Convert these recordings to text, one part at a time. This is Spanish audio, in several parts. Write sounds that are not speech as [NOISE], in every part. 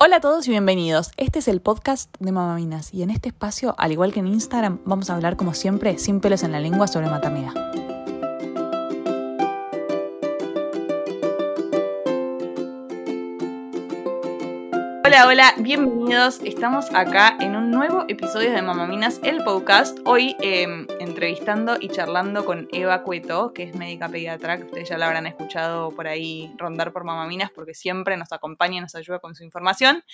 Hola a todos y bienvenidos. Este es el podcast de Mamaminas y en este espacio, al igual que en Instagram, vamos a hablar como siempre, sin pelos en la lengua, sobre maternidad. Hola, hola, bienvenidos. Estamos acá en un nuevo episodio de Mamaminas, el podcast. Hoy em, entrevistando y charlando con Eva Cueto, que es médica pediatra, que ustedes ya la habrán escuchado por ahí rondar por Mamaminas porque siempre nos acompaña y nos ayuda con su información.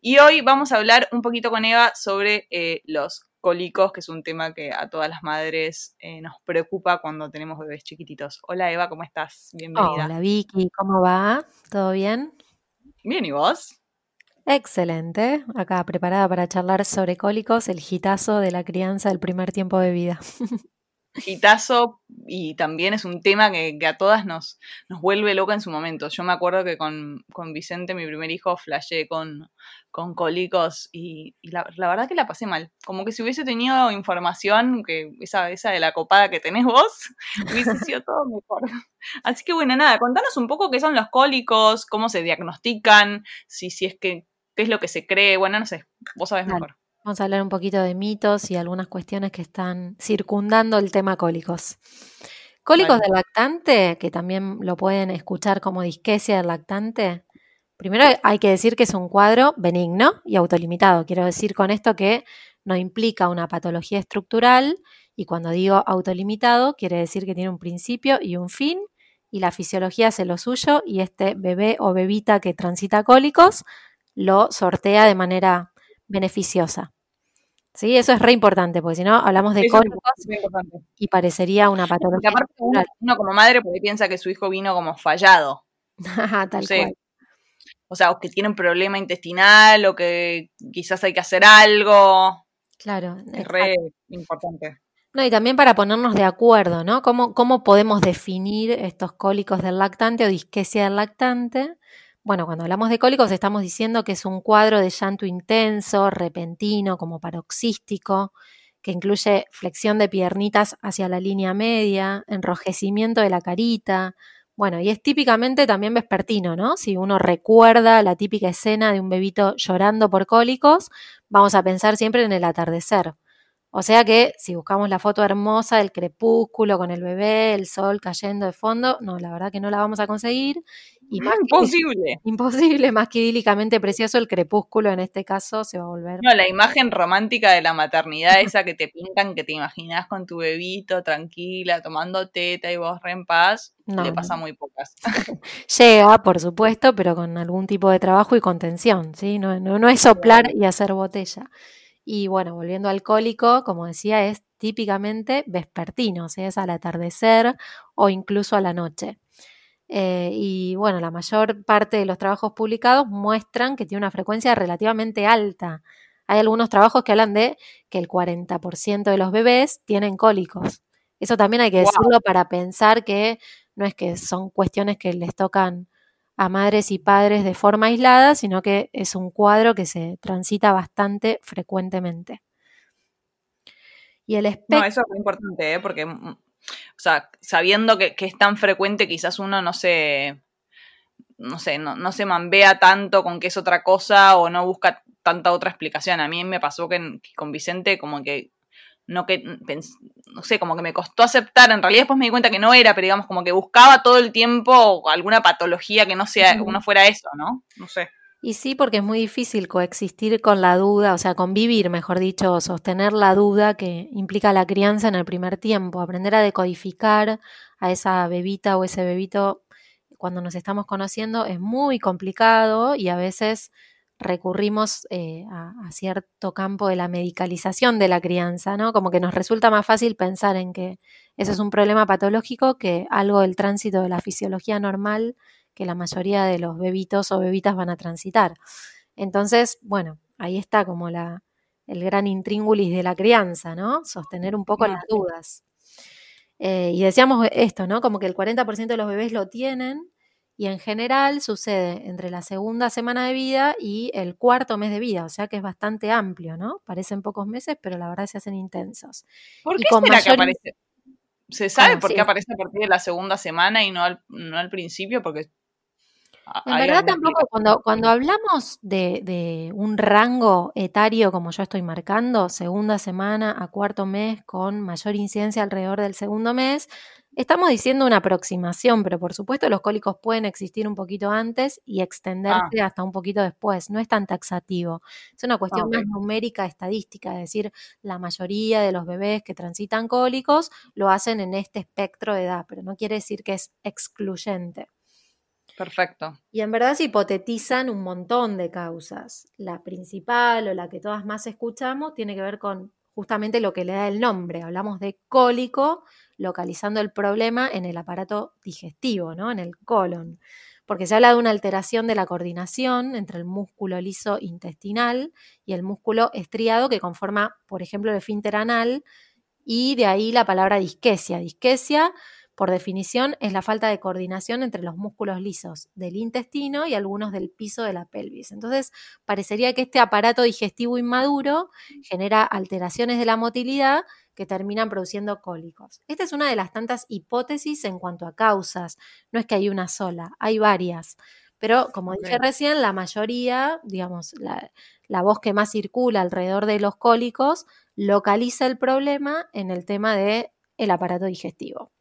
Y hoy vamos a hablar un poquito con Eva sobre eh, los cólicos, que es un tema que a todas las madres eh, nos preocupa cuando tenemos bebés chiquititos. Hola Eva, ¿cómo estás? Bienvenida. Hola Vicky, ¿cómo va? ¿Todo bien? Bien, ¿y vos? Excelente. Acá preparada para charlar sobre cólicos, el gitazo de la crianza del primer tiempo de vida. [LAUGHS] Gitazo y también es un tema que, a todas nos, nos vuelve loca en su momento. Yo me acuerdo que con, Vicente, mi primer hijo, flashé con, con cólicos y, la, verdad que la pasé mal. Como que si hubiese tenido información, que esa, esa de la copada que tenés vos, [LAUGHS] hubiese sido todo mejor. Así que bueno, nada, contanos un poco qué son los cólicos, cómo se diagnostican, si, si es que qué es lo que se cree, bueno, no sé, vos sabés mejor. Vamos a hablar un poquito de mitos y algunas cuestiones que están circundando el tema cólicos. Cólicos del lactante, que también lo pueden escuchar como disquesia del lactante. Primero hay que decir que es un cuadro benigno y autolimitado. Quiero decir con esto que no implica una patología estructural y cuando digo autolimitado quiere decir que tiene un principio y un fin y la fisiología hace lo suyo y este bebé o bebita que transita cólicos lo sortea de manera beneficiosa. ¿Sí? Eso es re importante, porque si no hablamos de cólicos y parecería una patología. aparte uno, como madre porque piensa que su hijo vino como fallado. [LAUGHS] Tal cual. O sea, o que tiene un problema intestinal o que quizás hay que hacer algo. Claro. Es re importante. No, y también para ponernos de acuerdo, ¿no? ¿Cómo, ¿Cómo podemos definir estos cólicos del lactante o disquesia del lactante? Bueno, cuando hablamos de cólicos estamos diciendo que es un cuadro de llanto intenso, repentino, como paroxístico, que incluye flexión de piernitas hacia la línea media, enrojecimiento de la carita. Bueno, y es típicamente también vespertino, ¿no? Si uno recuerda la típica escena de un bebito llorando por cólicos, vamos a pensar siempre en el atardecer. O sea que si buscamos la foto hermosa del crepúsculo con el bebé, el sol cayendo de fondo, no, la verdad que no la vamos a conseguir. Y [LAUGHS] más imposible. [LAUGHS] imposible, más que idílicamente precioso, el crepúsculo en este caso se va a volver. No, la imagen romántica de la maternidad, esa que te pintan, que te imaginas con tu bebito tranquila, tomando teta y vos re en paz, no, le pasa muy pocas. [LAUGHS] Llega, por supuesto, pero con algún tipo de trabajo y contención, ¿sí? No, no, no es soplar y hacer botella. Y bueno, volviendo al cólico, como decía, es típicamente vespertino, sea, es al atardecer o incluso a la noche. Eh, y bueno, la mayor parte de los trabajos publicados muestran que tiene una frecuencia relativamente alta. Hay algunos trabajos que hablan de que el 40% de los bebés tienen cólicos. Eso también hay que decirlo para pensar que no es que son cuestiones que les tocan a madres y padres de forma aislada, sino que es un cuadro que se transita bastante frecuentemente. Y el No, eso es muy importante, ¿eh? porque, o sea, sabiendo que, es tan frecuente, quizás uno no se, no sé, no, no, se mambea tanto con que es otra cosa o no busca tanta otra explicación. A mí me pasó que con Vicente como que no que, no sé, como que me costó aceptar, en realidad después me di cuenta que no era, pero digamos como que buscaba todo el tiempo alguna patología que no sea, uno fuera eso, ¿no? No sé. Y sí, porque es muy difícil coexistir con la duda, o sea, convivir, mejor dicho, sostener la duda que implica la crianza en el primer tiempo, aprender a decodificar a esa bebita o ese bebito cuando nos estamos conociendo es muy complicado y a veces recurrimos eh, a, cierto campo de la medicalización de la crianza, ¿no? Como que nos resulta más fácil pensar en que eso es un problema patológico que algo del tránsito de la fisiología normal que la mayoría de los bebitos o bebitas van a transitar. Entonces, bueno, ahí está como la, el gran intríngulis de la crianza, ¿no? Sostener un poco las dudas. Eh, y decíamos esto, ¿no? Como que el 40% de los bebés lo tienen, y en general sucede entre la segunda semana de vida y el cuarto mes de vida, o sea que es bastante amplio, ¿no? Parecen pocos meses, pero la verdad se hacen intensos. ¿Por qué será que aparece? ¿Se sabe por qué aparece a partir de la segunda semana y no al, no al principio? Porque En verdad tampoco, cuando, cuando hablamos de, de, un rango etario como yo estoy marcando, segunda semana a cuarto mes con mayor incidencia alrededor del segundo mes, Estamos diciendo una aproximación, pero por supuesto los cólicos pueden existir un poquito antes y extenderse ah. hasta un poquito después. No es tan taxativo. Es una cuestión más numérica, estadística, es decir, la mayoría de los bebés que transitan cólicos lo hacen en este espectro de edad, pero no quiere decir que es excluyente. Perfecto. Y en verdad se hipotetizan un montón de causas. La principal o la que todas más escuchamos tiene que ver con justamente lo que le da el nombre. Hablamos de cólico localizando el problema en el aparato digestivo, ¿no? en el colon, porque se habla de una alteración de la coordinación entre el músculo liso intestinal y el músculo estriado que conforma, por ejemplo, el esfínter anal, y de ahí la palabra disquesia. Disquesia, por definición, es la falta de coordinación entre los músculos lisos del intestino y algunos del piso de la pelvis. Entonces, parecería que este aparato digestivo inmaduro genera alteraciones de la motilidad que terminan produciendo cólicos. Esta es una de las tantas hipótesis en cuanto a causas. No es que hay una sola, hay varias. Pero como dije recién, la mayoría, digamos, la, voz que más circula alrededor de los cólicos localiza el problema en el tema del el aparato digestivo.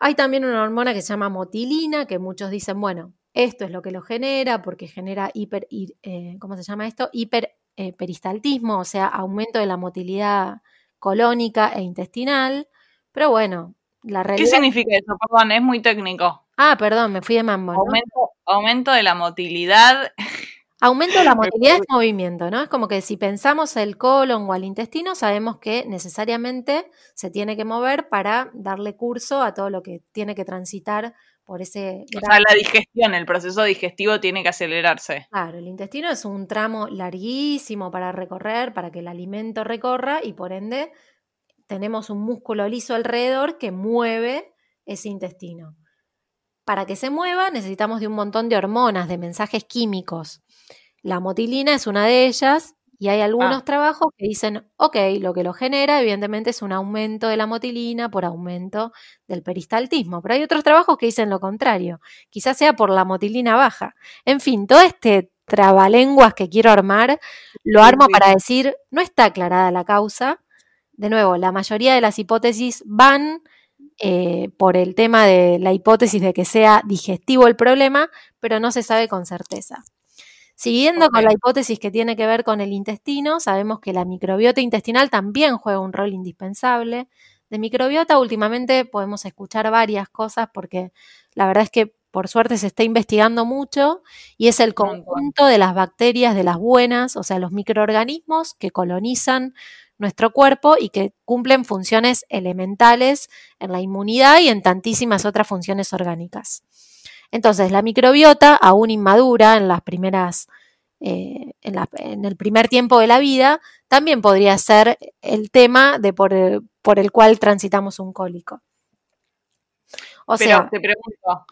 Hay también una hormona que se llama motilina, que muchos dicen, bueno, esto es lo que lo genera porque genera hiper, eh, ¿cómo se llama esto? Hiperperistaltismo, o sea, aumento de la motilidad colónica e intestinal. Pero bueno, la realidad. ¿Qué significa eso? Perdón, es muy técnico. Ah, perdón, me fui de mambo. Aumento, aumento de la motilidad. [LAUGHS] Aumento la motilidad es movimiento, ¿no? Es como que si pensamos el colon o al intestino, sabemos que necesariamente se tiene que mover para darle curso a todo lo que tiene que transitar por ese... O sea, la digestión, el proceso digestivo tiene que acelerarse. Claro, el intestino es un tramo larguísimo para recorrer, para que el alimento recorra y por ende tenemos un músculo liso alrededor que mueve ese intestino. Para que se mueva necesitamos de un montón de hormonas, de mensajes químicos. La motilina es una de ellas y hay algunos ah. trabajos que dicen, ok, lo que lo genera evidentemente es un aumento de la motilina por aumento del peristaltismo, pero hay otros trabajos que dicen lo contrario, quizás sea por la motilina baja. En fin, todo este trabalenguas que quiero armar, lo armo para decir, no está aclarada la causa. De nuevo, la mayoría de las hipótesis van eh, por el tema de la hipótesis de que sea digestivo el problema, pero no se sabe con certeza. Siguiendo con la hipótesis que tiene que ver con el intestino, sabemos que la microbiota intestinal también juega un rol indispensable. De microbiota últimamente podemos escuchar varias cosas porque la verdad es que por suerte se está investigando mucho y es el conjunto de las bacterias de las buenas, o sea, los microorganismos que colonizan nuestro cuerpo y que cumplen funciones elementales en la inmunidad y en tantísimas otras funciones orgánicas. Entonces, la microbiota, aún inmadura en las primeras, eh, en, el primer tiempo de la vida, también podría ser el tema de por, el cual transitamos un cólico. O sea, te pregunto,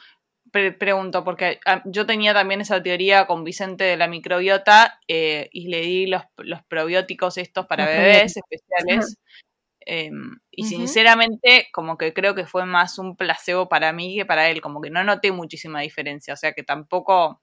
pregunto, porque ah, yo tenía también esa teoría con Vicente de la microbiota eh, y le di los, probióticos estos para bebés especiales. Em, y sinceramente, como que creo que fue más un placebo para mí que para él, como que no noté muchísima diferencia, o sea que tampoco,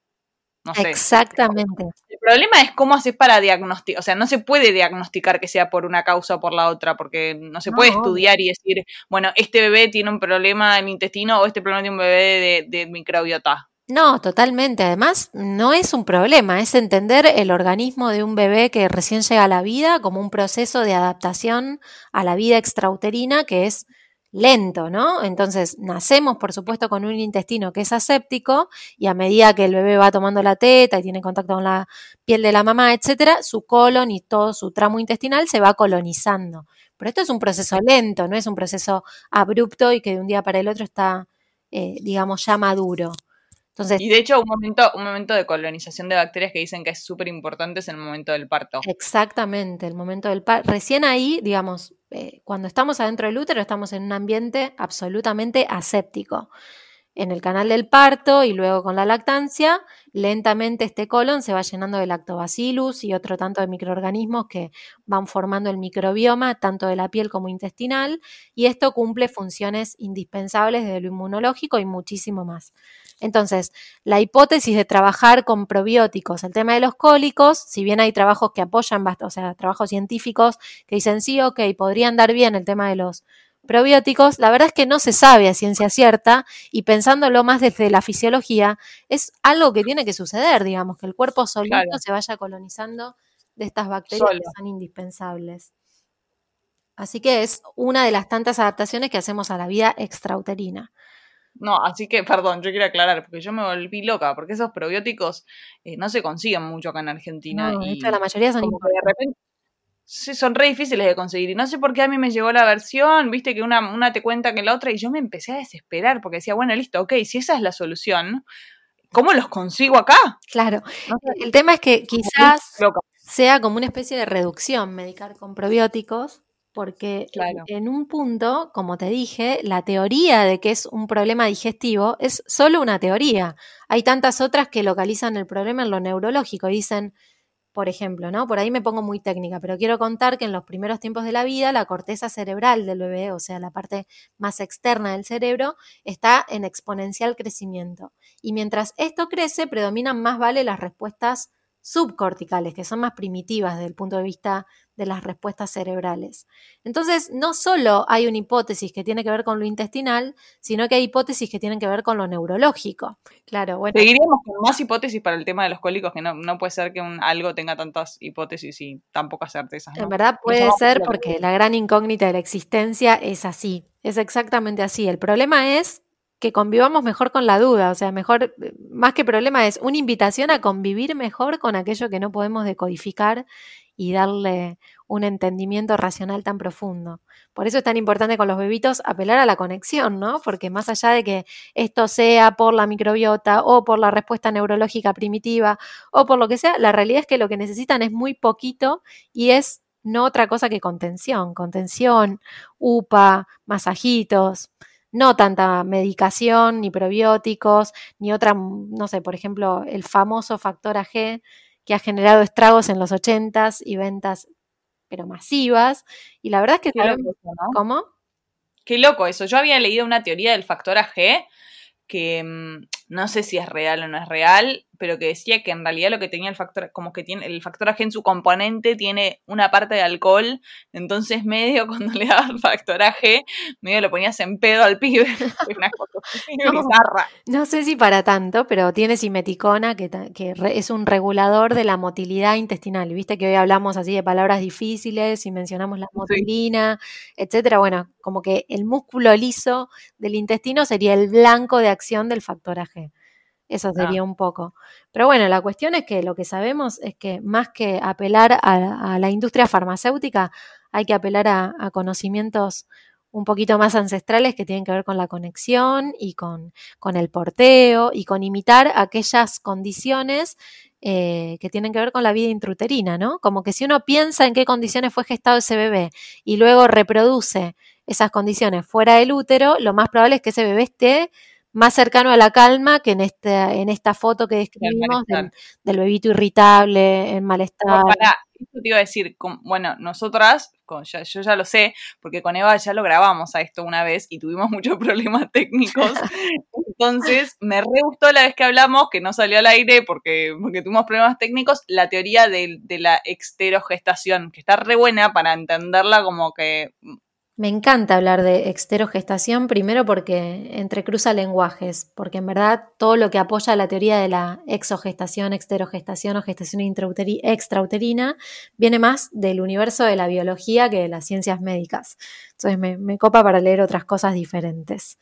no sé. Exactamente. El problema es cómo haces para diagnosticar, o sea, no se puede diagnosticar que sea por una causa o por la otra, porque no se puede estudiar y decir, bueno, este bebé tiene un problema en intestino o este problema tiene un bebé de, de microbiota. No, totalmente. Además, no es un problema, es entender el organismo de un bebé que recién llega a la vida como un proceso de adaptación a la vida extrauterina que es lento, ¿no? Entonces, nacemos, por supuesto, con un intestino que es aséptico y a medida que el bebé va tomando la teta y tiene contacto con la piel de la mamá, etcétera, su colon y todo su tramo intestinal se va colonizando. Pero esto es un proceso lento, no es un proceso abrupto y que de un día para el otro está, eh, digamos, ya maduro y de hecho, un momento, un momento de colonización de bacterias que dicen que es súper importante es el momento del parto. Exactamente, el momento del parto. Recién ahí, digamos, eh, cuando estamos adentro del útero, estamos en un ambiente absolutamente aséptico. En el canal del parto y luego con la lactancia, lentamente este colon se va llenando de lactobacillus y otro tanto de microorganismos que van formando el microbioma, tanto de la piel como intestinal, y esto cumple funciones indispensables desde lo inmunológico y muchísimo más. Entonces, la hipótesis de trabajar con probióticos, el tema de los cólicos, si bien hay trabajos que apoyan, o sea, trabajos científicos que dicen sí, ok, podrían dar bien el tema de los probióticos, la verdad es que no se sabe a ciencia cierta y pensándolo más desde la fisiología, es algo que tiene que suceder, digamos, que el cuerpo solito se vaya colonizando de estas bacterias que son indispensables. Así que es una de las tantas adaptaciones que hacemos a la vida extrauterina. No, así que, perdón, yo quiero aclarar, porque yo me volví loca, porque esos probióticos eh, no se consiguen mucho acá en Argentina. No, y la mayoría son de repente Sí, son re difíciles de conseguir. Y no sé por qué a mí me llegó la versión, viste que una, una te cuenta que la otra, y yo me empecé a desesperar porque decía, bueno, listo, ok, si esa es la solución, ¿cómo los consigo acá? Claro. El tema es que quizás sea como una especie de reducción medicar con probióticos, porque en un punto, como te dije, la teoría de que es un problema digestivo es solo una teoría. Hay tantas otras que localizan el problema en lo neurológico y dicen, por ejemplo, ¿no? Por ahí me pongo muy técnica, pero quiero contar que en los primeros tiempos de la vida la corteza cerebral del bebé, o sea, la parte más externa del cerebro, está en exponencial crecimiento. Y mientras esto crece, predominan más vale las respuestas subcorticales, que son más primitivas desde el punto de vista de las respuestas cerebrales. Entonces, no solo hay una hipótesis que tiene que ver con lo intestinal, sino que hay hipótesis que tienen que ver con lo neurológico. Claro, bueno. Seguiríamos con más hipótesis para el tema de los cólicos, que no, puede ser que un, algo tenga tantas hipótesis y tan pocas certezas. En verdad puede ser porque la gran incógnita de la existencia es así, es exactamente así. El problema es que convivamos mejor con la duda, o sea, mejor, más que problema es una invitación a convivir mejor con aquello que no podemos decodificar y darle un entendimiento racional tan profundo. Por eso es tan importante con los bebitos apelar a la conexión, ¿no? Porque más allá de que esto sea por la microbiota o por la respuesta neurológica primitiva o por lo que sea, la realidad es que lo que necesitan es muy poquito y es no otra cosa que contención, contención, UPA, masajitos, no tanta medicación, ni probióticos, ni otra, no sé, por ejemplo, el famoso factor AG que ha generado estragos en los 80s y ventas, pero masivas. Y la verdad es que... Qué ¿Cómo? Qué loco eso. Yo había leído una teoría del factor AG que mm, no sé si es real o no es real, pero que decía que en realidad lo que tenía el factor, como que tiene el factor AG en su componente tiene una parte de alcohol, entonces medio [LAUGHS] cuando le dabas el factor AG, medio lo ponías en pedo al pibe. [LAUGHS] no, sé si para tanto, pero tiene simeticona, que, que es un regulador de la motilidad intestinal. Viste que hoy hablamos así de palabras difíciles y mencionamos la motilina, etcétera. Bueno, como que el músculo liso del intestino sería el blanco de acción del factor AG. Eso ah. sería un poco. Pero bueno, la cuestión es que lo que sabemos es que más que apelar a, la industria farmacéutica, hay que apelar a, conocimientos un poquito más ancestrales que tienen que ver con la conexión y con, con el porteo y con imitar aquellas condiciones eh, que tienen que ver con la vida intruterina, ¿no? Como que si uno piensa en qué condiciones fue gestado ese bebé y luego reproduce esas condiciones fuera del útero, lo más probable es que ese bebé esté más cercano a la calma que en, este, en esta foto que describimos del, bebito irritable, en malestar. para, eso te iba a decir, bueno, nosotras, yo ya lo sé, porque con Eva ya lo grabamos a esto una vez y tuvimos [LAUGHS] muchos problemas técnicos. [LAUGHS] Entonces, me re gustó la vez que hablamos, que no salió al aire porque, porque tuvimos problemas técnicos, la teoría de, de la exterogestación, que está re buena para entenderla como que me encanta hablar de exterogestación, primero porque entrecruza lenguajes, porque en verdad todo lo que apoya la teoría de la exogestación, exterogestación o gestación extrauterina viene más del universo de la biología que de las ciencias médicas. Entonces me, copa para leer otras cosas diferentes.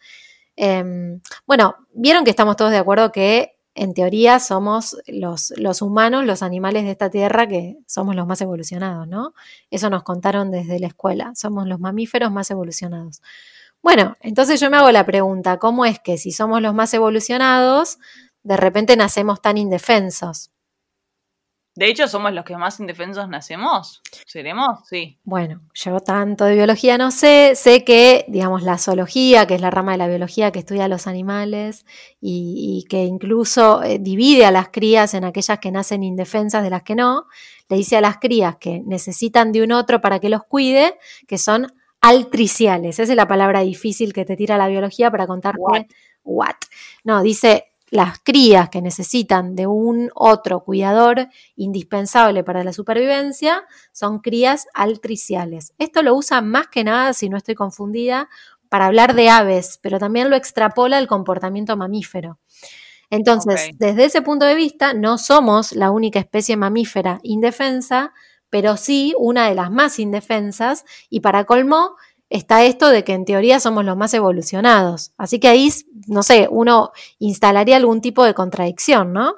Em, bueno, vieron que estamos todos de acuerdo que en teoría somos los, humanos, los animales de esta tierra, que somos los más evolucionados, ¿no? Eso nos contaron desde la escuela, somos los mamíferos más evolucionados. Bueno, entonces yo me hago la pregunta, ¿cómo es que si somos los más evolucionados, de repente nacemos tan indefensos? De hecho, somos los que más indefensos nacemos. ¿Seremos? Sí. Bueno, yo tanto de biología no sé. Sé que, digamos, la zoología, que es la rama de la biología que estudia los animales y, que incluso eh, divide a las crías en aquellas que nacen indefensas de las que no, le dice a las crías que necesitan de un otro para que los cuide, que son altriciales. Esa es la palabra difícil que te tira la biología para contarte what. what. No, dice las crías que necesitan de un otro cuidador indispensable para la supervivencia son crías altriciales. Esto lo usa más que nada, si no estoy confundida, para hablar de aves, pero también lo extrapola al comportamiento mamífero. Entonces, desde ese punto de vista, no somos la única especie mamífera indefensa, pero sí una de las más indefensas y para colmo está esto de que en teoría somos los más evolucionados. Así que ahí, no sé, uno instalaría algún tipo de contradicción, ¿no?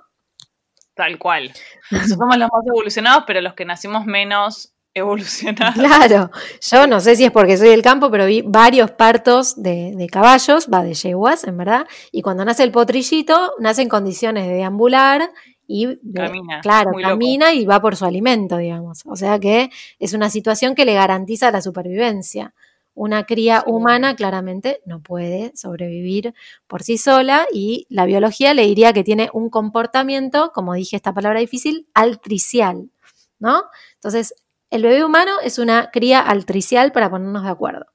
Tal cual. [LAUGHS] somos los más evolucionados, pero los que nacimos menos [LAUGHS] evolucionados. Claro, yo no sé si es porque soy del campo, pero vi varios partos de, caballos, va de yeguas, en verdad, y cuando nace el potrillito, nace en condiciones de deambular y camina, claro, camina y va por su alimento, digamos. O sea que es una situación que le garantiza la supervivencia. Una cría humana claramente no puede sobrevivir por sí sola y la biología le diría que tiene un comportamiento, como dije esta palabra difícil, altricial, ¿no? Entonces, el bebé humano es una cría altricial para ponernos de acuerdo.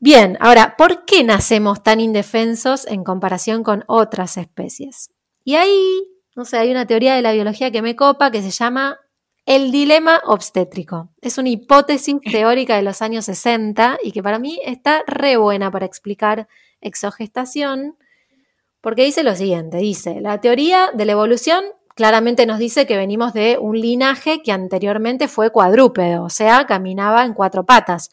Bien, ahora, ¿por qué nacemos tan indefensos en comparación con otras especies? Y ahí, no sé, hay una teoría de la biología que me copa que se llama el dilema obstétrico. Es una hipótesis [LAUGHS] teórica de los años 60 y que para mí está re buena para explicar exogestación, porque dice lo siguiente, dice, la teoría de la evolución claramente nos dice que venimos de un linaje que anteriormente fue cuadrúpedo, o sea, caminaba en cuatro patas.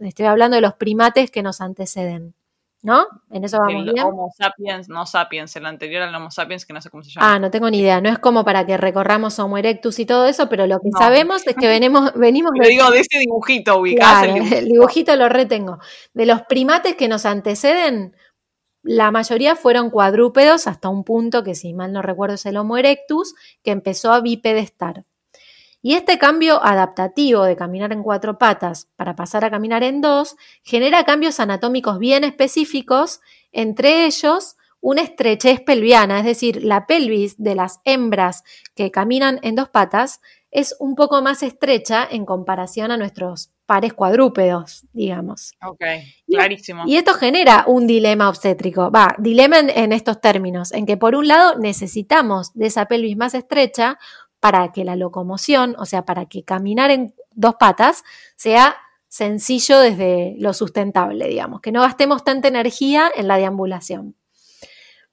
estoy hablando de los primates que nos anteceden. ¿No? En eso vamos el Homo sapiens, no sapiens, el anterior al Homo sapiens, que no sé cómo se llama. Ah, no tengo ni idea. No es como para que recorramos Homo erectus y todo eso, pero lo que sabemos es que [LAUGHS] venimos, venimos de. digo de ese dibujito, ubicás el, dibujito. el dibujito. lo retengo. De los primates que nos anteceden, la mayoría fueron cuadrúpedos hasta un punto que, si mal no recuerdo, es el Homo erectus, que empezó a bipedestar. Y este cambio adaptativo de caminar en cuatro patas para pasar a caminar en dos genera cambios anatómicos bien específicos, entre ellos una estrechez pelviana, es decir, la pelvis de las hembras que caminan en dos patas es un poco más estrecha en comparación a nuestros pares cuadrúpedos, digamos. Ok, clarísimo. Y, esto genera un dilema obstétrico, va, dilema en estos términos, en que por un lado necesitamos de esa pelvis más estrecha para que la locomoción, o sea, para que caminar en dos patas sea sencillo desde lo sustentable, digamos, que no gastemos tanta energía en la deambulación.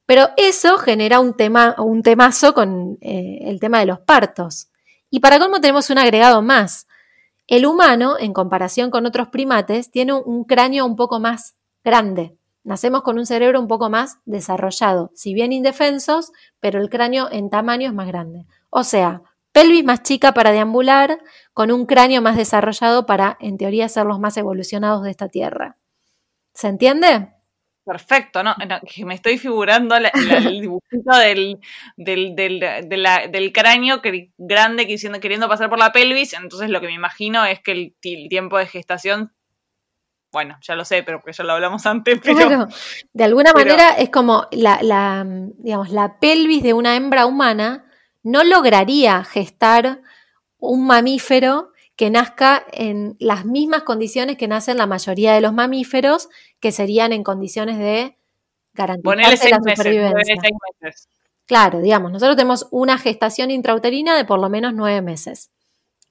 Pero eso genera un, tema, un temazo con eh, el tema de los partos. Y para cómo tenemos un agregado más. El humano, en comparación con otros primates, tiene un cráneo un poco más grande. Nacemos con un cerebro un poco más desarrollado, si bien indefensos, pero el cráneo en tamaño es más grande. O sea, pelvis más chica para deambular, con un cráneo más desarrollado para, en teoría, ser los más evolucionados de esta Tierra. ¿Se entiende? Perfecto, ¿no? que me estoy figurando el dibujito del, del, cráneo grande queriendo pasar por la pelvis, entonces lo que me imagino es que el, tiempo de gestación bueno, ya lo sé, pero porque ya lo hablamos antes, pero... de alguna manera es como la, digamos, la pelvis de una hembra humana no lograría gestar un mamífero que nazca en las mismas condiciones que nacen la mayoría de los mamíferos, que serían en condiciones de garantizar la supervivencia. Claro, digamos, nosotros tenemos una gestación intrauterina de por lo menos nueve meses,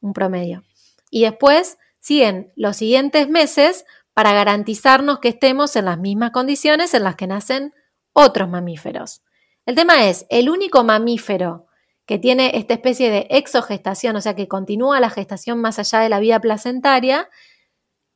un promedio. Y después siguen los siguientes meses para garantizarnos que estemos en las mismas condiciones en las que nacen otros mamíferos. El tema es, el único mamífero que tiene esta especie de exogestación, o sea, que continúa la gestación más allá de la vida placentaria,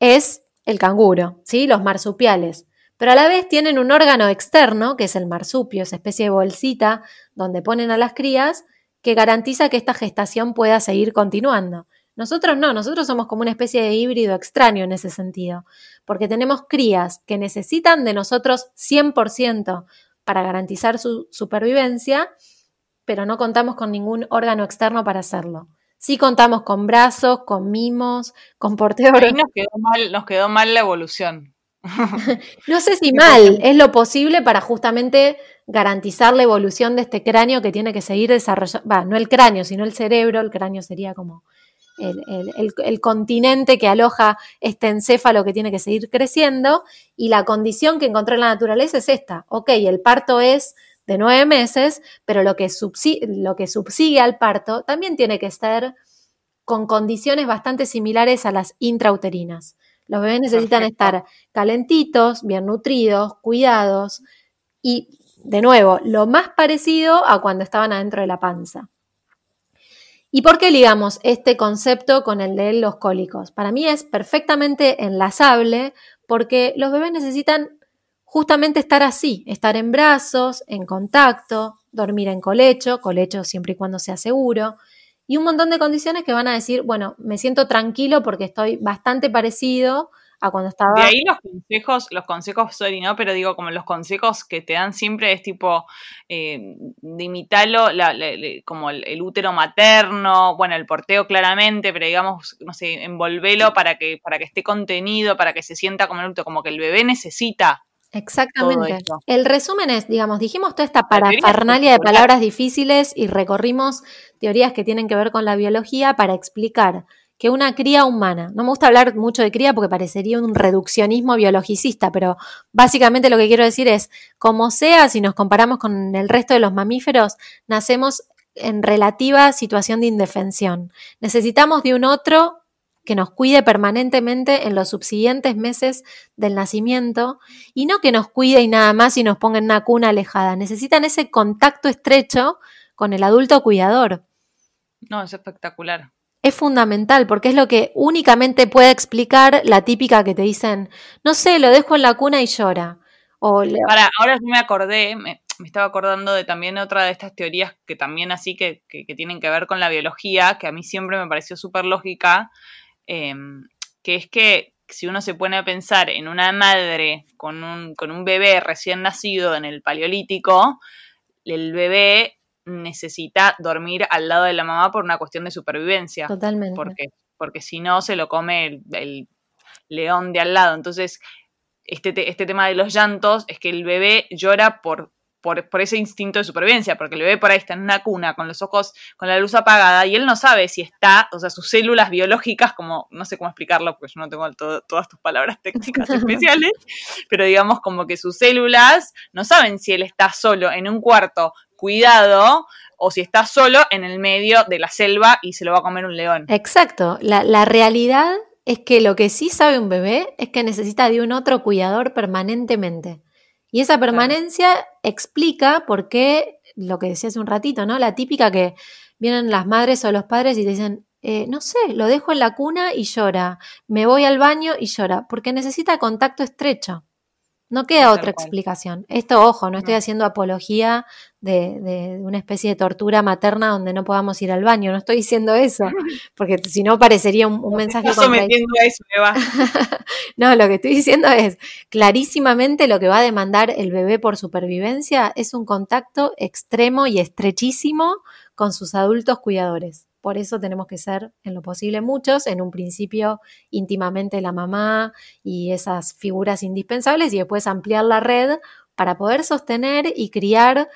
es el canguro, ¿sí? Los marsupiales. Pero a la vez tienen un órgano externo, que es el marsupio, esa especie de bolsita donde ponen a las crías, que garantiza que esta gestación pueda seguir continuando. Nosotros no, nosotros somos como una especie de híbrido extraño en ese sentido, porque tenemos crías que necesitan de nosotros 100% para garantizar su supervivencia pero no contamos con ningún órgano externo para hacerlo. Sí contamos con brazos, con mimos, con porteos. Ahí nos quedó mal, nos quedó mal la evolución. [LAUGHS] no sé si mal, es lo posible para justamente garantizar la evolución de este cráneo que tiene que seguir desarrollando, va, no el cráneo, sino el cerebro, el cráneo sería como el, continente que aloja este encéfalo que tiene que seguir creciendo y la condición que encontró en la naturaleza es esta. Ok, el parto es de nueve meses, pero lo que, lo que subsigue al parto también tiene que estar con condiciones bastante similares a las intrauterinas. Los bebés necesitan estar calentitos, bien nutridos, cuidados y, de nuevo, lo más parecido a cuando estaban adentro de la panza. ¿Y por qué ligamos este concepto con el de los cólicos? Para mí es perfectamente enlazable porque los bebés necesitan justamente estar así, estar en brazos, en contacto, dormir en colecho, colecho siempre y cuando sea seguro, y un montón de condiciones que van a decir, bueno, me siento tranquilo porque estoy bastante parecido a cuando estaba. De ahí los consejos, los consejos, sorry, ¿no? Pero digo, como los consejos que te dan siempre es tipo, eh, de imitarlo, como el, útero materno, bueno, el porteo claramente, pero digamos, no sé, envolvelo para que, para que esté contenido, para que se sienta como el útero, como que el bebé necesita Exactamente. El resumen es, digamos, dijimos toda esta parafernalia de palabras difíciles y recorrimos teorías que tienen que ver con la biología para explicar que una cría humana, no me gusta hablar mucho de cría porque parecería un reduccionismo biologicista, pero básicamente lo que quiero decir es, como sea, si nos comparamos con el resto de los mamíferos, nacemos en relativa situación de indefensión. Necesitamos de un otro que nos cuide permanentemente en los subsiguientes meses del nacimiento y no que nos cuide y nada más y nos ponga en una cuna alejada. Necesitan ese contacto estrecho con el adulto cuidador. No, es espectacular es fundamental porque es lo que únicamente puede explicar la típica que te dicen, no sé, lo dejo en la cuna y llora. O Para, ahora sí me acordé, me, estaba acordando de también otra de estas teorías que también así que, que, tienen que ver con la biología, que a mí siempre me pareció súper lógica, em, que es que si uno se pone a pensar en una madre con un, con un bebé recién nacido en el Paleolítico, el bebé necesita dormir al lado de la mamá por una cuestión de supervivencia. Totalmente. Porque, porque si no, se lo come el, león de al lado. Entonces, este, este tema de los llantos es que el bebé llora por, por, ese instinto de supervivencia, porque el bebé por ahí está en una cuna con los ojos, con la luz apagada, y él no sabe si está, o sea, sus células biológicas, como, no sé cómo explicarlo, porque yo no tengo todas tus palabras técnicas [LAUGHS] especiales, pero digamos como que sus células no saben si él está solo en un cuarto cuidado o si está solo en el medio de la selva y se lo va a comer un león. Exacto, la, la realidad es que lo que sí sabe un bebé es que necesita de un otro cuidador permanentemente. Y esa permanencia explica por qué, lo que decía hace un ratito, ¿no? La típica que vienen las madres o los padres y te dicen, eh, no sé, lo dejo en la cuna y llora, me voy al baño y llora, porque necesita contacto estrecho. No queda otra explicación. Esto, ojo, no estoy haciendo apología de, una especie de tortura materna donde no podamos ir al baño. No estoy diciendo eso, [LAUGHS] porque si no parecería un, un mensaje. Estás sometiendo a eso, [LAUGHS] no, lo que estoy diciendo es clarísimamente lo que va a demandar el bebé por supervivencia es un contacto extremo y estrechísimo con sus adultos cuidadores. Por eso tenemos que ser, en lo posible, muchos, en un principio íntimamente la mamá y esas figuras indispensables y después ampliar la red para poder sostener y criar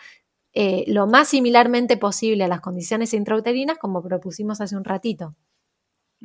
eh, lo más similarmente posible a las condiciones intrauterinas como propusimos hace un ratito.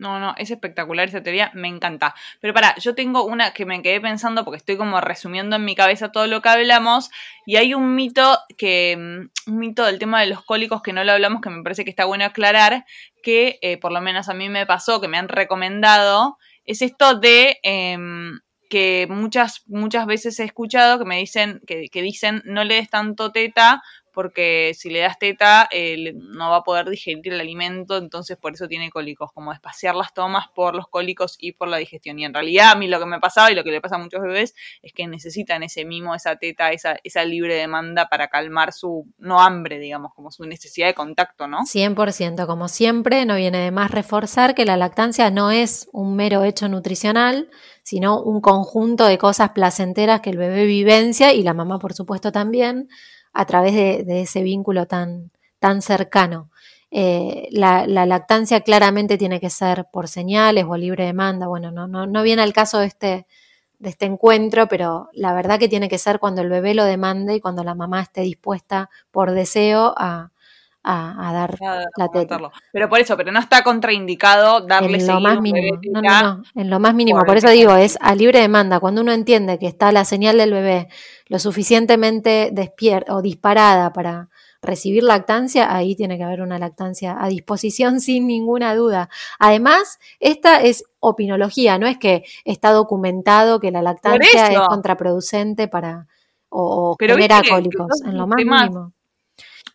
No, no, es espectacular esa teoría, me encanta. Pero para, yo tengo una que me quedé pensando porque estoy como resumiendo en mi cabeza todo lo que hablamos y hay un mito que, mm, un mito del tema de los cólicos que no lo hablamos que me parece que está bueno aclarar, que eh, por lo menos a mí me pasó, que me han recomendado, es esto de em, que muchas, muchas veces he escuchado que me dicen, que, que dicen no le des tanto teta porque si le das teta eh, no va a poder digerir el alimento, entonces por eso tiene cólicos, como espaciar las tomas por los cólicos y por la digestión. Y en realidad a mí lo que me pasaba y lo que le pasa a muchos bebés es que necesitan ese mimo, esa teta, esa, esa libre demanda para calmar su, no hambre, digamos, como su necesidad de contacto, ¿no? 100%, como siempre, no viene de más reforzar que la lactancia no es un mero hecho nutricional, sino un conjunto de cosas placenteras que el bebé vivencia y la mamá, por supuesto, también a través de, ese vínculo tan, tan cercano. Eh, la, lactancia claramente tiene que ser por señales o libre demanda. Bueno, no, no, no viene al caso de este, de este encuentro, pero la verdad que tiene que ser cuando el bebé lo demande y cuando la mamá esté dispuesta por deseo a, a, dar la teta. Pero por eso, pero no está contraindicado darle en lo más mínimo. No, no, no, en lo más mínimo. Por, eso digo, es a libre demanda. Cuando uno entiende que está la señal del bebé lo suficientemente despierta o disparada para recibir lactancia, ahí tiene que haber una lactancia a disposición [LAUGHS] sin ninguna duda. Además, esta es opinología, no es que está documentado que la lactancia es contraproducente para o, genera cólicos, en lo más mínimo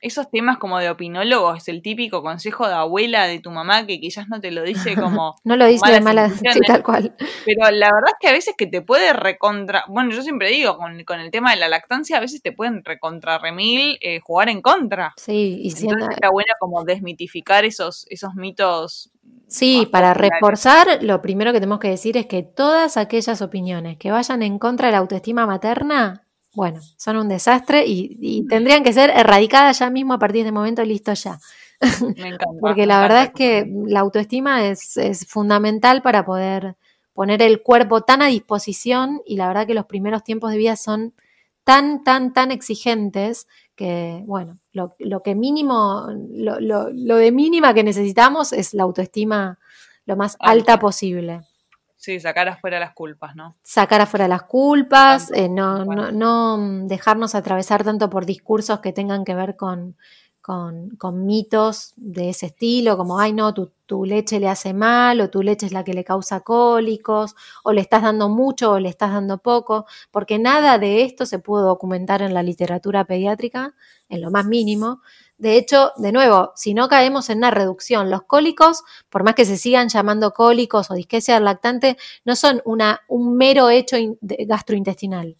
esos temas como de opinólogos, el típico consejo de abuela de tu mamá que quizás no te lo dice como... [LAUGHS] no lo dice de mala, sí, tal cual. Pero la verdad es que a veces que te puede recontra... Bueno, yo siempre digo, con, el tema de la lactancia, a veces te pueden recontra remil eh, jugar en contra. Sí, y siendo... está buena como desmitificar esos, esos mitos Sí, para reforzar, lo primero que tenemos que decir es que todas aquellas opiniones que vayan en contra de la autoestima materna bueno, son un desastre y, tendrían que ser erradicadas ya mismo a partir de este momento, listo ya. Me encanta. [LAUGHS] Porque la verdad es que la autoestima es, fundamental para poder poner el cuerpo tan a disposición y la verdad que los primeros tiempos de vida son tan, tan, tan exigentes que, bueno, lo, que mínimo, lo, lo, de mínima que necesitamos es la autoestima lo más alta posible. Sí, sacar afuera las culpas, ¿no? Sacar afuera las culpas, eh, no, no, no, dejarnos atravesar tanto por discursos que tengan que ver con, con, con mitos de ese estilo, como, ay, no, tu, tu, leche le hace mal, o tu leche es la que le causa cólicos, o le estás dando mucho o le estás dando poco, porque nada de esto se pudo documentar en la literatura pediátrica, en lo más mínimo. De hecho, de nuevo, si no caemos en una reducción, los cólicos, por más que se sigan llamando cólicos o disquesia lactante, no son una, un mero hecho gastrointestinal.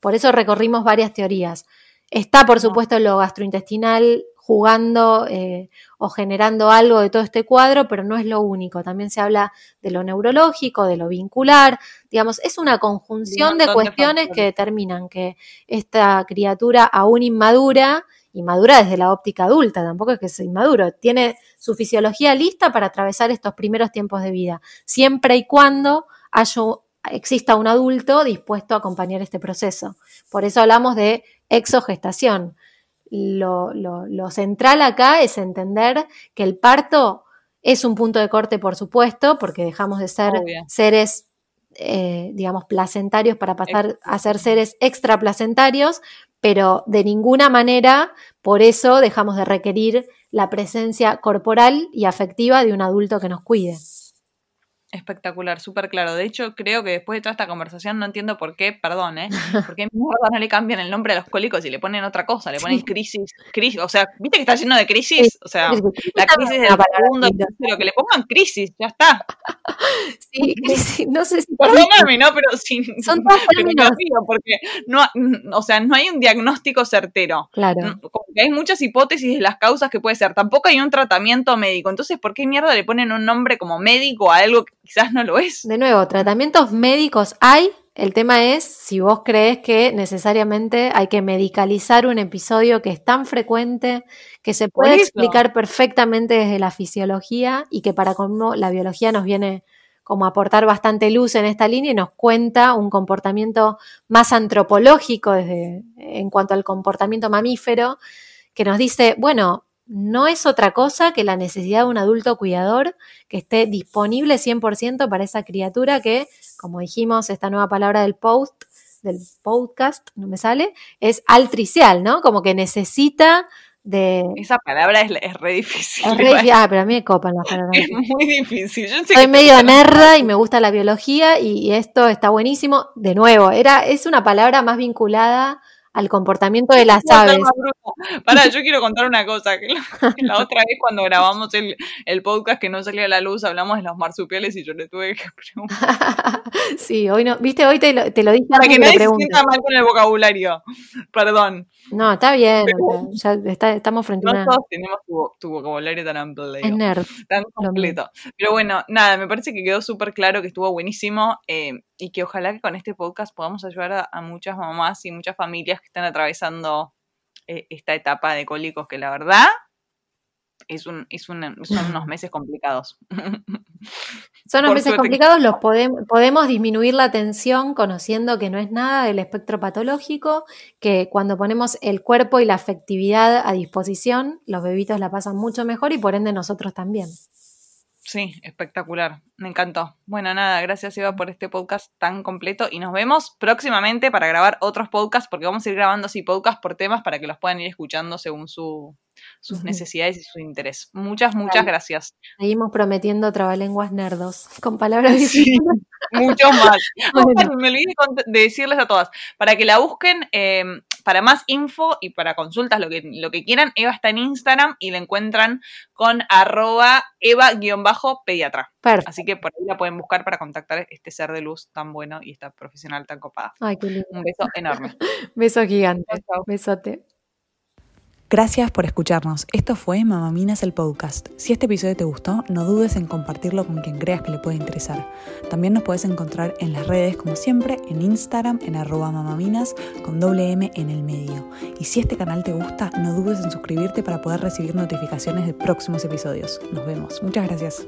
Por eso recorrimos varias teorías. Está, por supuesto, lo gastrointestinal jugando eh, o generando algo de todo este cuadro, pero no es lo único. También se habla de lo neurológico, de lo vincular. Digamos, es una conjunción de cuestiones que determinan que esta criatura aún inmadura inmadura desde la óptica adulta, tampoco es que sea inmaduro, tiene su fisiología lista para atravesar estos primeros tiempos de vida, siempre y cuando haya, exista un adulto dispuesto a acompañar este proceso. Por eso hablamos de exogestación. Lo, lo, central acá es entender que el parto es un punto de corte, por supuesto, porque dejamos de ser seres eh, digamos, placentarios para pasar a ser seres extraplacentarios, pero de ninguna manera por eso dejamos de requerir la presencia corporal y afectiva de un adulto que nos cuide. Espectacular, súper claro. De hecho, creo que después de toda esta conversación no entiendo por qué, perdón, ¿eh? [LAUGHS] ¿Por qué no le cambian el nombre a los cólicos y le ponen otra cosa? Le ponen crisis, crisis, o sea, ¿viste que está lleno de crisis? O sea, la crisis del segundo, pero que le pongan crisis, ya está. [LAUGHS] Sí, crisis, no sé si... Perdóname, ¿no? Pero sí, Son [LAUGHS] pero porque no, o sea, no hay un diagnóstico certero. Claro. Porque hay muchas hipótesis de las causas que puede ser. Tampoco hay un tratamiento médico. Entonces, ¿por qué mierda le ponen un nombre como médico a algo que quizás no lo es. De nuevo, tratamientos médicos hay. El tema es si vos crees que necesariamente hay que medicalizar un episodio que es tan frecuente, que se puede explicar perfectamente desde la fisiología y que para como la biología nos viene como a aportar bastante luz en esta línea y nos cuenta un comportamiento más antropológico desde, en cuanto al comportamiento mamífero, que nos dice, bueno, no es otra cosa que la necesidad de un adulto cuidador que esté disponible 100% para esa criatura que, como dijimos, esta nueva palabra del post, del podcast, no me sale, es altricial, ¿no? Como que necesita de... Esa palabra es, es re difícil. ah, pero a mí me copan las palabras. Es muy difícil. Soy medio nerda y me gusta la biología y esto está buenísimo. De nuevo, era, es una palabra más vinculada al comportamiento de las aves. Para, yo quiero contar una cosa. Que la, otra vez cuando grabamos el, el, podcast que no salía a la luz, hablamos de los marsupiales y yo le tuve que preguntar. [LAUGHS] sí, hoy no, viste, hoy te lo, te lo dije. Para que nadie se sienta mal con el vocabulario. Perdón. No, está bien. ya estamos frente a una... todos tenemos tu, vocabulario tan amplio. Es nerd. Tan completo. Pero bueno, nada, me parece que quedó súper claro que estuvo buenísimo. Eh, y que ojalá que con este podcast podamos ayudar a, muchas mamás y muchas familias que están atravesando eh, esta etapa de cólicos que la verdad es un, es un, son unos [LAUGHS] meses complicados. [LAUGHS] Son unos meses complicados, los podemos disminuir la tensión conociendo que no es nada del espectro patológico, que cuando ponemos el cuerpo y la afectividad a disposición, los bebitos la pasan mucho mejor y por ende nosotros también. Sí, espectacular. Me encantó. Bueno, nada, gracias Eva por este podcast tan completo y nos vemos próximamente para grabar otros podcasts porque vamos a ir grabando así podcasts por temas para que los puedan ir escuchando según su, sus necesidades y su interés. Muchas, muchas gracias. Seguimos prometiendo trabalenguas nerdos con palabras [LAUGHS] difíciles. mucho más. [LAUGHS] Me olvidé de decirles a todas, para que la busquen, em, para más info y para consultas, lo que, lo que quieran, Eva está en Instagram y la encuentran con arroba eva-pediatra. Así que por ahí la pueden buscar para contactar este ser de luz tan bueno y esta profesional tan copada. Un beso enorme. [LAUGHS] beso gigante. Besote. Gracias por escucharnos. Esto fue Mamaminas el podcast. Si este episodio te gustó, no dudes en compartirlo con quien creas que le puede interesar. También nos puedes encontrar en las redes, como siempre, en Instagram, en arroba mamaminas, con doble M en el medio. Y si este canal te gusta, no dudes en suscribirte para poder recibir notificaciones de próximos episodios. Nos vemos. Muchas gracias.